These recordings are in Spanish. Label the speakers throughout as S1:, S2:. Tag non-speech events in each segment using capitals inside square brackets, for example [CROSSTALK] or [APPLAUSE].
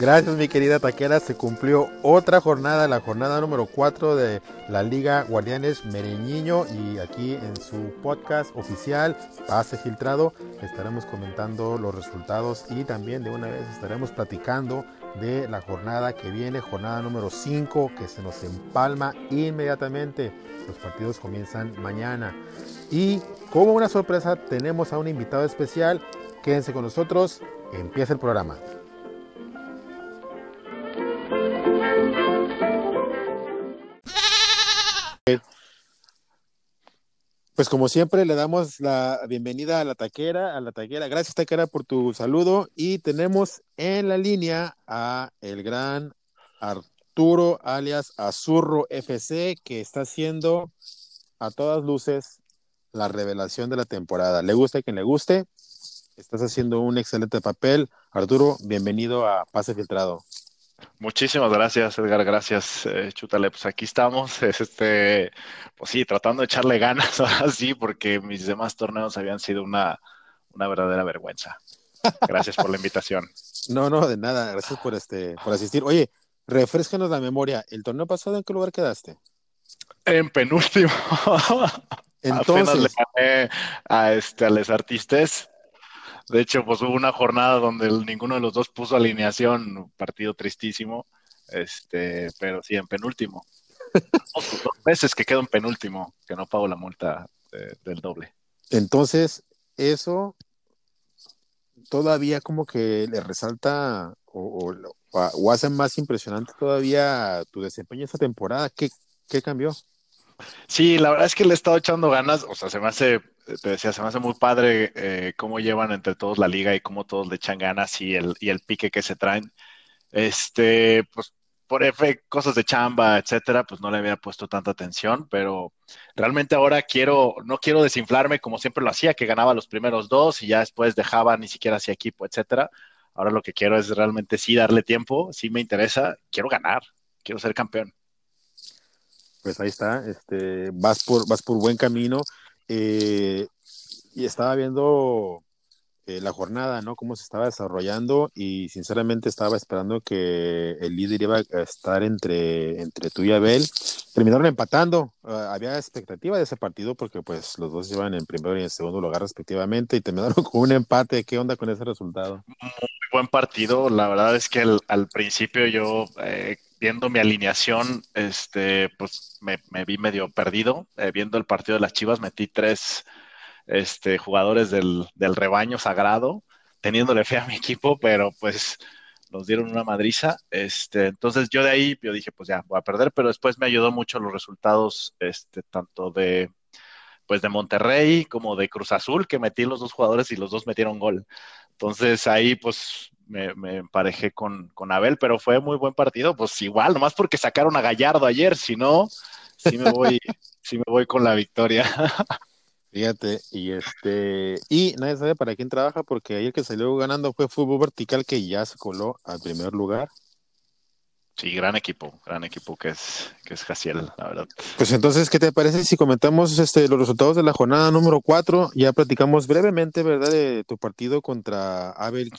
S1: Gracias, mi querida Taquera. Se cumplió otra jornada, la jornada número 4 de la Liga Guardianes Mereñiño. Y aquí en su podcast oficial, Pase Filtrado, estaremos comentando los resultados y también de una vez estaremos platicando de la jornada que viene, jornada número 5, que se nos empalma inmediatamente. Los partidos comienzan mañana. Y como una sorpresa, tenemos a un invitado especial. Quédense con nosotros. Empieza el programa. Pues como siempre le damos la bienvenida a la taquera, a la taquera. Gracias taquera por tu saludo y tenemos en la línea a el gran Arturo alias Azurro FC que está haciendo a todas luces la revelación de la temporada. Le gusta a quien le guste. Estás haciendo un excelente papel. Arturo, bienvenido a Pase Filtrado.
S2: Muchísimas gracias, Edgar. Gracias, eh, Chútale. Pues aquí estamos, [LAUGHS] este, pues sí, tratando de echarle ganas [LAUGHS] ahora sí, porque mis demás torneos habían sido una, una verdadera vergüenza. Gracias por la invitación. [LAUGHS]
S1: No, no, de nada. Gracias por este, por asistir. Oye, refrescanos la memoria. ¿El torneo pasado en qué lugar quedaste?
S2: En penúltimo. Entonces. Apenas le gané a este, a Les Artistes de hecho, pues hubo una jornada donde ninguno de los dos puso alineación, un partido tristísimo, este, pero sí, en penúltimo. [LAUGHS] dos, veces que quedo en penúltimo, que no pago la multa del doble.
S1: Entonces, eso todavía como que le resalta o, o, hace más impresionante todavía tu desempeño esta temporada. ¿Qué, ¿Qué cambió?
S2: Sí, la verdad es que le he estado echando ganas, o sea, se me hace te decía, se me hace muy padre eh, cómo llevan entre todos la liga y cómo todos le echan ganas y el, y el pique que se traen. Este, pues por F, cosas de chamba, etcétera, pues no le había puesto tanta atención, pero realmente ahora quiero, no quiero desinflarme como siempre lo hacía, que ganaba los primeros dos y ya después dejaba ni siquiera hacia equipo, etcétera. Ahora lo que quiero es realmente sí darle tiempo, sí me interesa, quiero ganar, quiero ser campeón.
S1: Pues ahí está, este, vas por, vas por buen camino. Eh, y estaba viendo eh, la jornada, ¿no? Cómo se estaba desarrollando y sinceramente estaba esperando que el líder iba a estar entre, entre tú y Abel. Terminaron empatando. Ah, había expectativa de ese partido porque pues los dos iban en primero y en segundo lugar respectivamente y terminaron [LAUGHS] con un empate. ¿Qué onda con ese resultado?
S2: Muy buen partido. La verdad es que al principio yo... Eh, viendo mi alineación, este, pues me, vi medio perdido. Eh, viendo el partido de las Chivas, metí tres este, jugadores del, rebaño sagrado, teniéndole fe a mi equipo, pero pues nos dieron una madriza. Este, entonces yo de ahí yo dije, pues ya, voy a perder, pero después me ayudó mucho los resultados, este, tanto de pues de Monterrey como de Cruz Azul, que metí los dos jugadores y los dos metieron gol. Entonces ahí pues me, emparejé con, con, Abel, pero fue muy buen partido. Pues igual, nomás porque sacaron a Gallardo ayer, si no, sí me voy, [LAUGHS] sí me voy con la victoria.
S1: Fíjate, y este, y nadie sabe para quién trabaja, porque ayer que salió ganando fue Fútbol Vertical, que ya se coló al primer lugar.
S2: Sí, gran equipo, gran equipo que es, que es Jaciel, la verdad.
S1: Pues entonces, ¿qué te parece si comentamos este, los resultados de la jornada número 4? Ya platicamos brevemente, ¿verdad?, de tu partido contra Abel.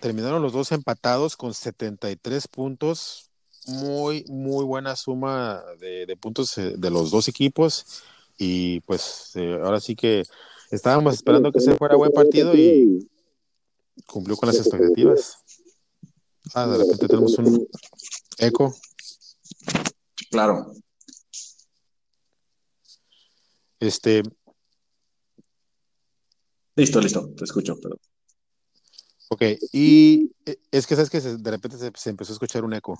S1: Terminaron los dos empatados con 73 puntos. Muy, muy buena suma de, puntos eh, de los dos equipos. Y pues eh, ahora sí que estábamos esperando que se fuera buen partido y cumplió con las expectativas. Ah, de repente tenemos un Eco.
S3: Claro.
S1: Este.
S3: Listo, listo, te escucho, pero.
S1: Ok, y es que sabes que de repente se, empezó a escuchar un eco.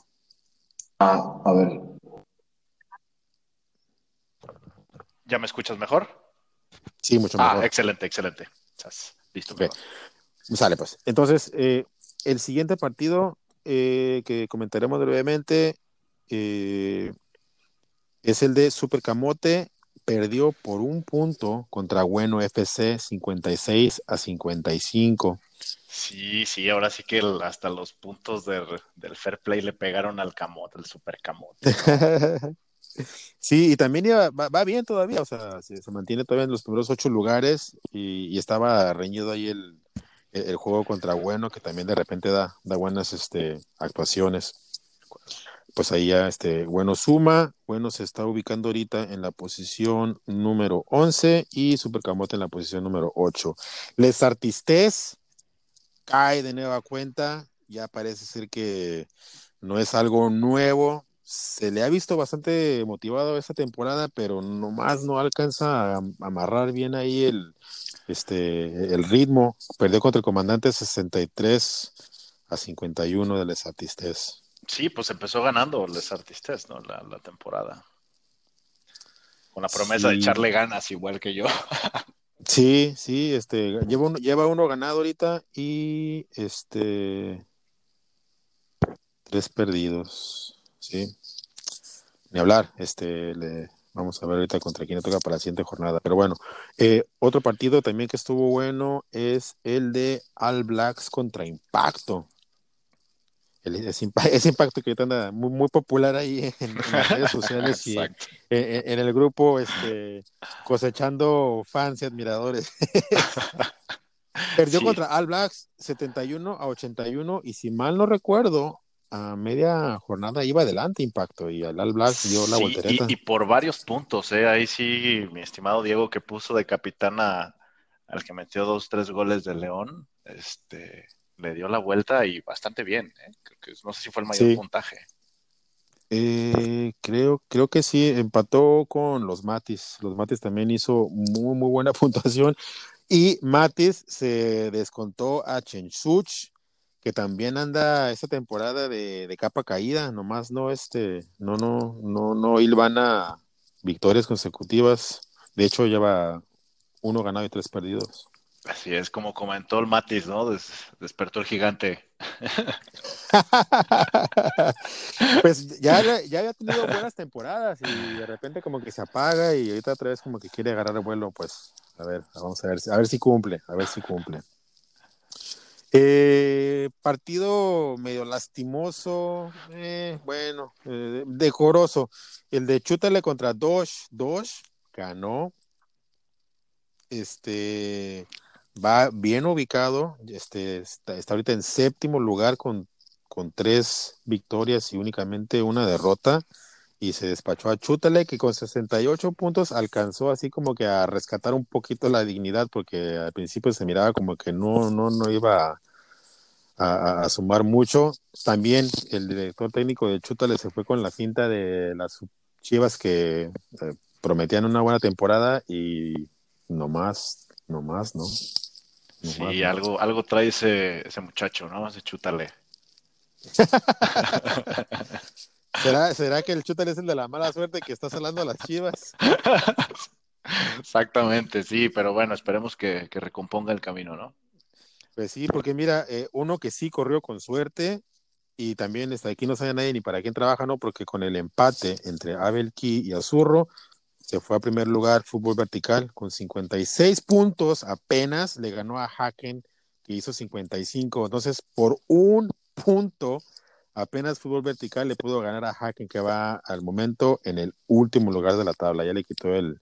S3: Ah, a ver.
S2: ¿Ya me escuchas mejor?
S1: Sí, mucho mejor.
S2: Ah, excelente, excelente. Listo.
S1: Sale, pues. Entonces, eh, el siguiente partido eh, que comentaremos brevemente eh, es el de Super Camote. Perdió por un punto contra Bueno FC 56 a 55.
S2: Sí, sí, ahora sí que hasta los puntos del fair play le pegaron al camote, el super camote. [LAUGHS]
S1: sí, y también va, bien todavía, o sea, se, mantiene todavía en los primeros ocho lugares y, estaba reñido ahí el, el juego contra Bueno, que también de repente da, da buenas este, actuaciones. Pues ahí ya este, Bueno suma, Bueno se está ubicando ahorita en la posición número 11 y Supercamote en la posición número 8. Les Artistes cae de nueva cuenta, ya parece ser que no es algo nuevo, se le ha visto bastante motivado esta temporada, pero nomás no alcanza a amarrar bien ahí el, este, el ritmo. Perdió contra el comandante 63 a 51 de Les Artistes.
S2: Sí, pues empezó ganando Les Artistes, ¿no? La, la temporada. Con la promesa
S1: Sí.
S2: de echarle ganas, igual que yo. [LAUGHS]
S1: Sí, sí, este, lleva uno, lleva uno ganado ahorita y este tres perdidos, sí. Ni hablar, este, le, vamos a ver ahorita contra quién le toca para la siguiente jornada. Pero bueno, eh, otro partido también que estuvo bueno es el de All Blacks contra Impacto. El, ese, impa- [LAUGHS] ese impacto que ahorita anda muy, muy popular ahí en, en las redes sociales y [LAUGHS] en,
S2: Exacto.
S1: en- en el grupo este, cosechando fans y admiradores. [LAUGHS] Perdió
S2: Sí.
S1: contra All Blacks 71 a 81 y si mal no recuerdo, a media jornada iba adelante Impacto y al All dio la voltereta.
S2: y, y por varios puntos, ¿eh? Ahí sí, mi estimado Diego, que puso de capitán a- al que metió dos, tres goles de León, este, le dio la vuelta y bastante bien, ¿eh? Creo que no sé si fue el mayor
S1: Sí.
S2: puntaje.
S1: Eh, creo, creo que sí, empató con los Matis. Los Matis también hizo muy, muy buena [LAUGHS] puntuación. Y Matis se descontó a Chensuch, que también anda esta temporada de, de capa caída, nomás no, este, no, no, no, no hilvana victorias consecutivas. De hecho, lleva uno ganado y tres perdidos.
S2: Así es, como comentó el Matis, ¿no? Des- despertó el gigante. [LAUGHS]
S1: pues ya, ya había tenido buenas temporadas y de repente como que se apaga y ahorita otra vez como que quiere agarrar el vuelo, pues a ver, vamos a ver, a ver si cumple, a ver si cumple. Eh, partido medio lastimoso, eh, bueno, eh, decoroso. El de Chútale contra Dosh, Dosh ganó. Este va bien ubicado, este está, está ahorita en séptimo lugar con, con tres victorias y únicamente una derrota. Y se despachó a Chútale, que con 68 puntos alcanzó así como que a rescatar un poquito la dignidad, porque al principio se miraba como que no, no, no iba a, a- a sumar mucho. También el director técnico de Chútale se fue con la cinta de las chivas que eh, prometían una buena temporada y no más, no más, ¿no?
S2: Sí, algo, algo trae ese, ese muchacho, ¿no? Ese chútale. [LAUGHS]
S1: ¿Será, ¿Será que el Chútale es el de la mala suerte que está salando a las chivas?
S2: Exactamente, sí, pero bueno, esperemos que, que recomponga el camino, ¿no?
S1: Pues sí, porque mira, eh, uno que sí corrió con suerte y también está aquí no sabe nadie ni para quién trabaja, ¿no? Porque con el empate entre Abel Key y Azurro se fue a primer lugar fútbol vertical con 56 puntos apenas le ganó a Haken que hizo 55. Entonces, por un punto apenas fútbol vertical le pudo ganar a Haken que va al momento en el último lugar de la tabla. Ya le quitó el,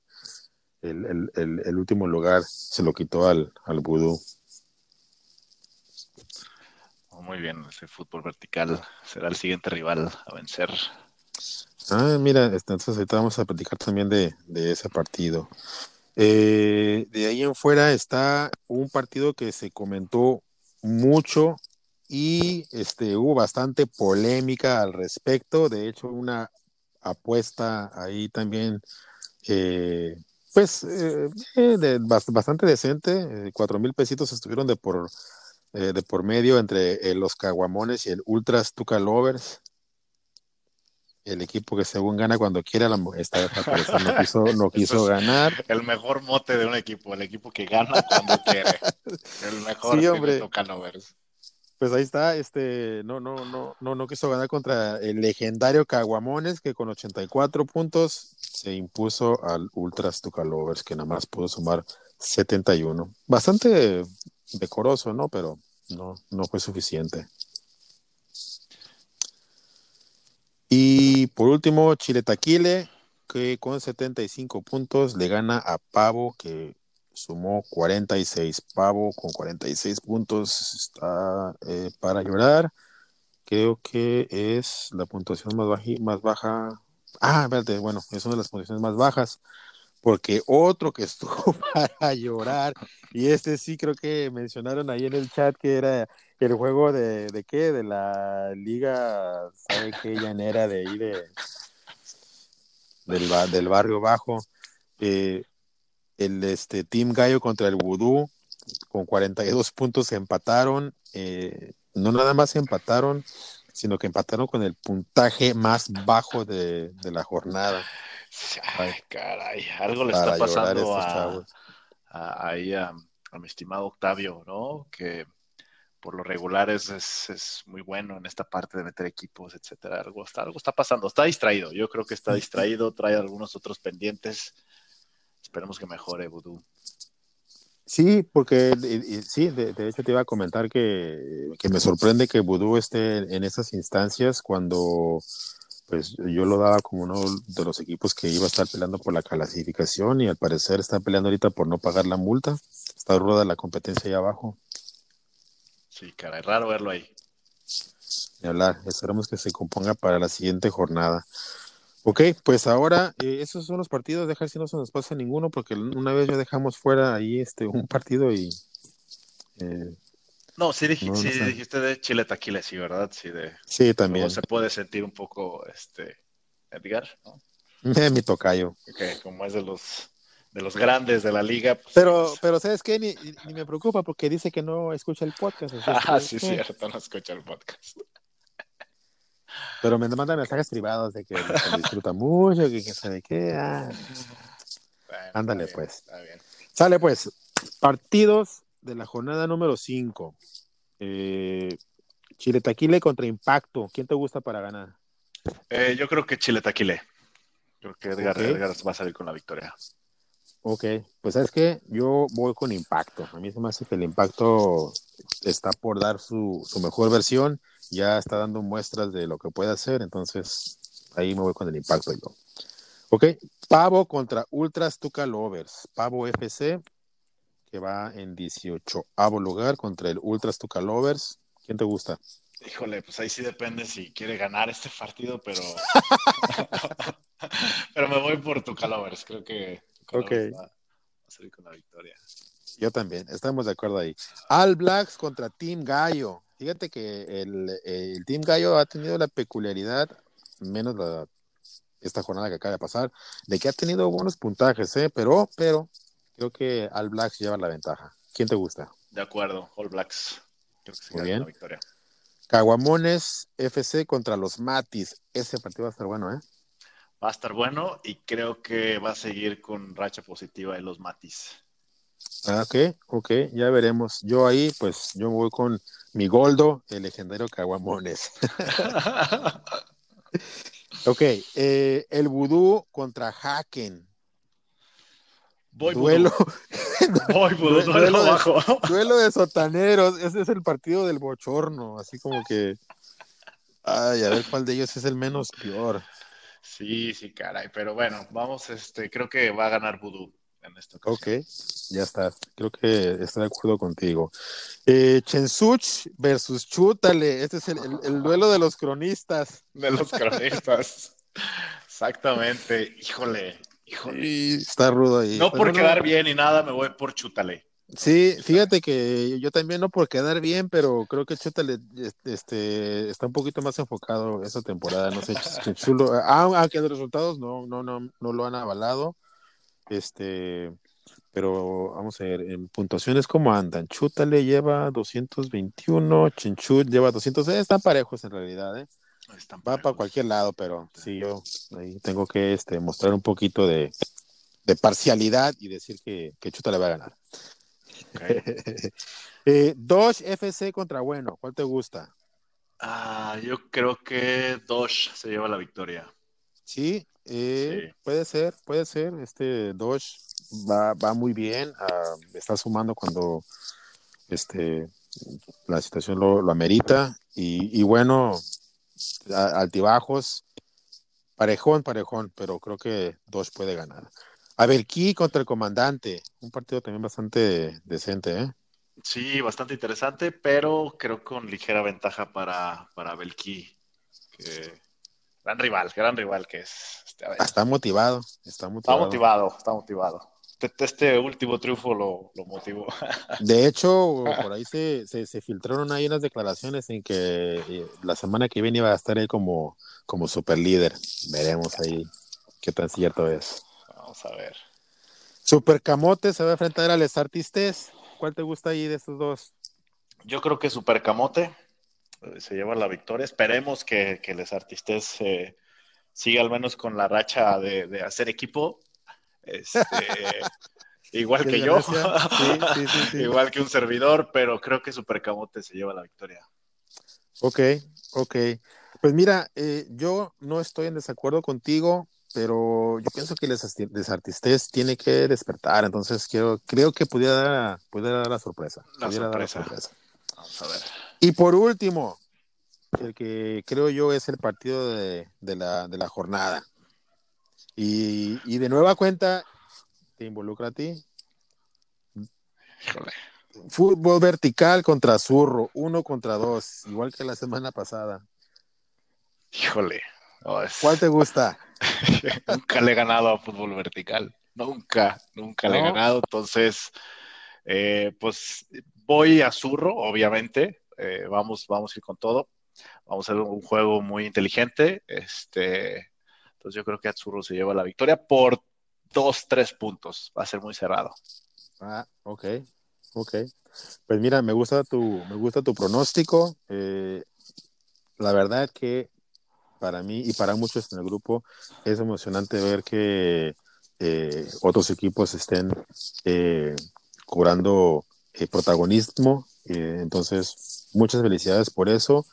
S1: el, el, el, el último lugar, se lo quitó al, al Vudú.
S2: Oh, Muy bien, ese fútbol vertical será el siguiente rival a vencer.
S1: Ah, mira, entonces ahorita vamos a platicar también de, de ese partido. Eh, de ahí en fuera está un partido que se comentó mucho y este, hubo bastante polémica al respecto. De hecho, una apuesta ahí también, eh, pues, eh, eh, de, bastante decente. Eh, Cuatro mil pesitos estuvieron de por, eh, de por medio entre los Caguamones y el Ultras Tuca Lovers el equipo que según gana cuando quiere, la, esta no quiso, [LAUGHS] no quiso ganar.
S2: El mejor mote de un equipo, el equipo que gana cuando quiere. [LAUGHS] El mejor
S1: Sí, hombre.
S2: toca Lovers.
S1: Pues ahí está, este, no, no, no, no, no quiso ganar contra el legendario Caguamones, que con 84 puntos se impuso al Ultras Tucalovers, que nada más pudo sumar 71. Bastante decoroso, ¿no? Pero no, no fue suficiente. Y por último, Chile Taquile, que con 75 puntos le gana a Pavo, que sumó 46. Pavo con 46 puntos está eh, para llorar. Creo que es la puntuación más, más baja. Ah, espérate, bueno, es una de las puntuaciones más bajas. Porque otro que estuvo [LAUGHS] para llorar, y este sí creo que mencionaron ahí en el chat que era el juego de, de qué, de la liga, ¿sabe qué llanera de ahí de del, del barrio bajo? Eh, el este Team Gallo contra el Vudú con 42 puntos empataron. eh, no nada más empataron, sino que empataron con el puntaje más bajo de, de la jornada.
S2: Ay, caray, algo le está pasando a, a, a mi estimado Octavio, ¿no? Que por lo regular es, es, es muy bueno en esta parte de meter equipos, etcétera. Algo está, algo está pasando, está distraído. Yo creo que está distraído, trae algunos otros pendientes. Esperemos que mejore Voodoo.
S1: Sí, porque y- y- sí, de, de hecho te iba a comentar que, que me sorprende que Vudú esté en esas instancias cuando pues yo lo daba como uno de los equipos que iba a estar peleando por la clasificación y al parecer está peleando ahorita por no pagar la multa. Está ruda la competencia ahí abajo.
S2: Sí, caray, raro verlo ahí.
S1: Ni hablar. Esperemos que se componga para la siguiente jornada. Ok, pues ahora eh, esos son los partidos. Dejar si no se nos pasa ninguno, porque una vez ya dejamos fuera ahí este un partido y eh,
S2: No, sí, dij-
S1: No, no
S2: sí
S1: sé.
S2: dijiste de Chile Taquile, sí, ¿verdad? Sí, de
S1: sí también.
S2: se puede sentir un poco este Edgar, ¿no? [LAUGHS]
S1: Mi tocayo.
S2: Que como es de los de los grandes de la liga, pues,
S1: Pero,
S2: pues,
S1: pero ¿sabes qué? Ni, ni me preocupa porque dice que no escucha el podcast. [LAUGHS]
S2: ah, sí,
S1: eh,
S2: cierto, no escucha el podcast.
S1: Pero me mandan mensajes privados de que disfruta mucho, que quién sabe qué. ah.
S2: Bueno,
S1: Ándale,
S2: está bien,
S1: pues.
S2: Está bien.
S1: Sale pues, partidos de la jornada número 5. Eh, Chile Taquile contra Impacto. ¿Quién te gusta para ganar?
S2: Eh, yo creo que Chile Taquile. Creo que Edgar,
S1: Ok.
S2: Edgar va a salir con la victoria.
S1: Ok, pues sabes que yo voy con Impacto. A mí se me hace que el Impacto está por dar su, su mejor versión. Ya está dando muestras de lo que puede hacer. Entonces, ahí me voy con el Impacto yo. Ok, Pavo contra Ultras Tuca Lovers. Pavo FC, que va en 18 lugar contra el Ultras Tuca Lovers. ¿Quién te gusta?
S2: Híjole, pues ahí sí depende si quiere ganar este partido, pero [LAUGHS] pero me voy por tu Calovers. Creo que
S1: Ok.
S2: va a salir con la victoria.
S1: Yo también, estamos de acuerdo ahí. All Blacks contra Team Gallo. Fíjate que el, el Team Gallo ha tenido la peculiaridad, menos la, esta jornada que acaba de pasar, de que ha tenido buenos puntajes, ¿eh? pero, pero creo que All Blacks lleva la ventaja. ¿Quién te gusta?
S2: De acuerdo, All Blacks. Creo que se
S1: Muy bien.
S2: la victoria.
S1: Caguamones FC contra los Matis. Ese partido va a estar bueno, ¿eh?
S2: Va a estar bueno y creo que va a seguir con racha positiva de los Matis.
S1: Ah, ok, ok, ya veremos. Yo ahí, pues, yo voy con mi Goldo, el legendario Caguamones. [LAUGHS] ok, eh, el Vudú contra Haken.
S2: Voy
S1: Duelo,
S2: Vudú. [LAUGHS] Voy Vudú,
S1: Duelo
S2: duelo
S1: de-
S2: bajo.
S1: duelo de sotaneros. Ese es el partido del bochorno. Así como que. Ay, a ver cuál de ellos es el menos peor.
S2: Sí, sí, caray. Pero bueno, vamos, este, creo que va a ganar Vudú en esta ocasión.
S1: Ok, ya está. Creo que estoy de acuerdo contigo. Eh, Chensuch versus Chútale. Este es el, el- el duelo de los cronistas.
S2: De los [LAUGHS] cronistas. Exactamente. Híjole, híjole.
S1: Y está rudo ahí.
S2: No
S1: Pero
S2: por quedar bien y nada, me voy por Chútale.
S1: Sí, fíjate que yo también no por quedar bien, pero creo que Chútale este, está un poquito más enfocado esta temporada. No sé, Ch- chulo. Aunque los resultados no, no, no, no lo han avalado. Este, pero vamos a ver, en puntuaciones, ¿cómo andan? Chútale lleva 221, Chinchut lleva 200. eh, están parejos en realidad, ¿eh?
S2: Están
S1: Va para cualquier lado, pero sí, yo ahí tengo que este, mostrar un poquito de, de parcialidad y decir que, que Chútale va a ganar.
S2: Ok. [LAUGHS]
S1: eh, Dodge FC contra Bueno, ¿cuál te gusta?
S2: Ah, yo creo que Dosh se lleva la victoria.
S1: Sí, eh,
S2: Sí.
S1: puede ser, puede ser. Este Dodge va, va muy bien, ah, está sumando cuando este, la situación lo, lo amerita. Y, y bueno, a- altibajos, parejón, parejón, pero creo que Dodge puede ganar. Aberquí contra el comandante, un partido también bastante decente, ¿eh?
S2: Sí, bastante interesante, pero creo con ligera ventaja para, para Belki. Que... Gran rival, gran rival que es.
S1: Este, está motivado, está motivado.
S2: Está motivado, está motivado. Este, este último triunfo lo, lo motivó. [LAUGHS]
S1: De hecho, por ahí se, se, se, filtraron ahí unas declaraciones en que eh, la semana que viene iba a estar ahí como, como super líder. Veremos ahí qué tan cierto es.
S2: Vamos a ver.
S1: Super Camote se va a enfrentar a Les Artistes. ¿Cuál te gusta ahí de estos dos?
S2: Yo creo que Super Camote se lleva la victoria. Esperemos que, que Les Artistes eh, siga al menos con la racha de, de hacer equipo. Este, [LAUGHS] igual que yo, sí, sí, sí, [LAUGHS] igual que un servidor, pero creo que Super Camote se lleva la victoria.
S1: Ok, ok. Pues mira, eh, yo no estoy en desacuerdo contigo pero yo pienso que les, artistes tiene que despertar, entonces quiero, creo que pudiera dar, pudiera dar la sorpresa.
S2: La sorpresa. Vamos a ver.
S1: Y por último, el que creo yo es el partido de, de, la, de la, jornada. Y, y, de nueva cuenta, te involucra a ti.
S2: Híjole.
S1: Fútbol vertical contra zurro, uno contra dos, igual que la semana pasada.
S2: Híjole.
S1: Oh, es... ¿Cuál te gusta? [LAUGHS]
S2: nunca le he ganado a fútbol vertical. Nunca, nunca le he ganado. Entonces, eh, pues voy a zurro, obviamente. Eh, vamos, vamos a ir con todo. Vamos a hacer un juego muy inteligente. Este, entonces yo creo que Azurro se lleva la victoria por dos, tres puntos. Va a ser muy cerrado.
S1: Ah, ok, ok. Pues mira, me gusta tu, me gusta tu pronóstico. Eh, la verdad que para mí y para muchos en el grupo es emocionante ver que eh, otros equipos estén eh, cobrando protagonismo. entonces, muchas felicidades por eso.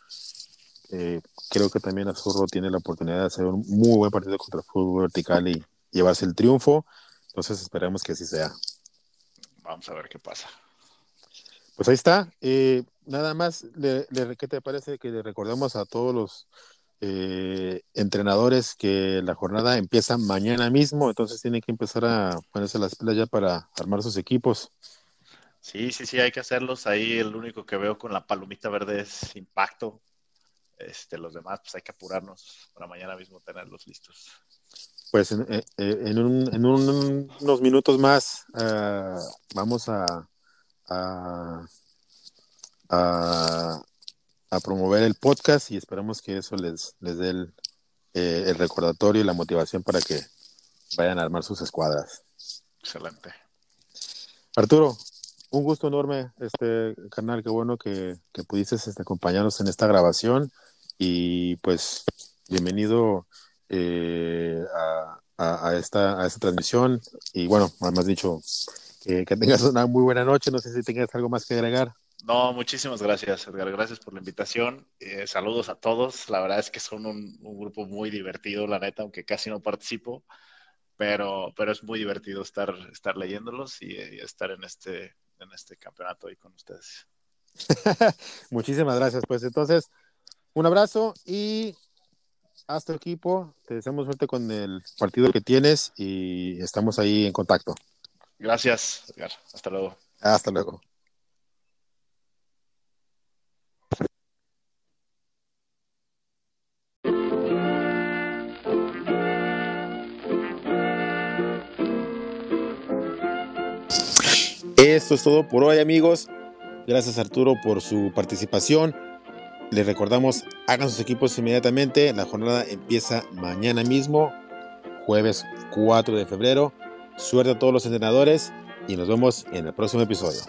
S1: creo que también Azurro tiene la oportunidad de hacer un muy buen partido contra el fútbol vertical y llevarse el triunfo. Entonces, esperemos que así sea.
S2: Vamos a ver qué pasa.
S1: Pues ahí está. nada más, le, ¿qué te parece que le recordemos a todos los eh, entrenadores que la jornada empieza mañana mismo, entonces tienen que empezar a ponerse las pilas ya para armar sus equipos.
S2: Sí, sí, sí, hay que hacerlos. Ahí el único que veo con la palomita verde es impacto. Este, los demás, pues hay que apurarnos para mañana mismo tenerlos listos.
S1: Pues en, eh, eh, en, un, en unos minutos más uh, vamos a, a, a a promover el podcast y esperamos que eso les, les dé el, eh, el recordatorio y la motivación para que vayan a armar sus escuadras.
S2: Excelente.
S1: Arturo, un gusto enorme, este canal, qué bueno que, que pudiste este, acompañarnos en esta grabación y pues bienvenido eh, a, a, esta, a esta transmisión y bueno, además dicho, que, que tengas una muy buena noche, no sé si tengas algo más que agregar.
S2: No, muchísimas gracias, Edgar. Gracias por la invitación. Eh, saludos a todos. La verdad es que son un, grupo muy divertido, la neta, aunque casi no participo, pero, pero es muy divertido estar, estar leyéndolos y, estar en este, en este campeonato ahí con ustedes. [LAUGHS]
S1: Muchísimas gracias. Pues entonces, un abrazo y hasta equipo. Te deseamos suerte con el partido que tienes y estamos ahí en contacto.
S2: Gracias, Edgar. Hasta luego.
S1: Hasta luego. Esto es todo por hoy amigos. Gracias Arturo por su participación. Les recordamos, hagan sus equipos inmediatamente. La jornada empieza mañana mismo, jueves 4 de febrero. Suerte a todos los entrenadores y nos vemos en el próximo episodio.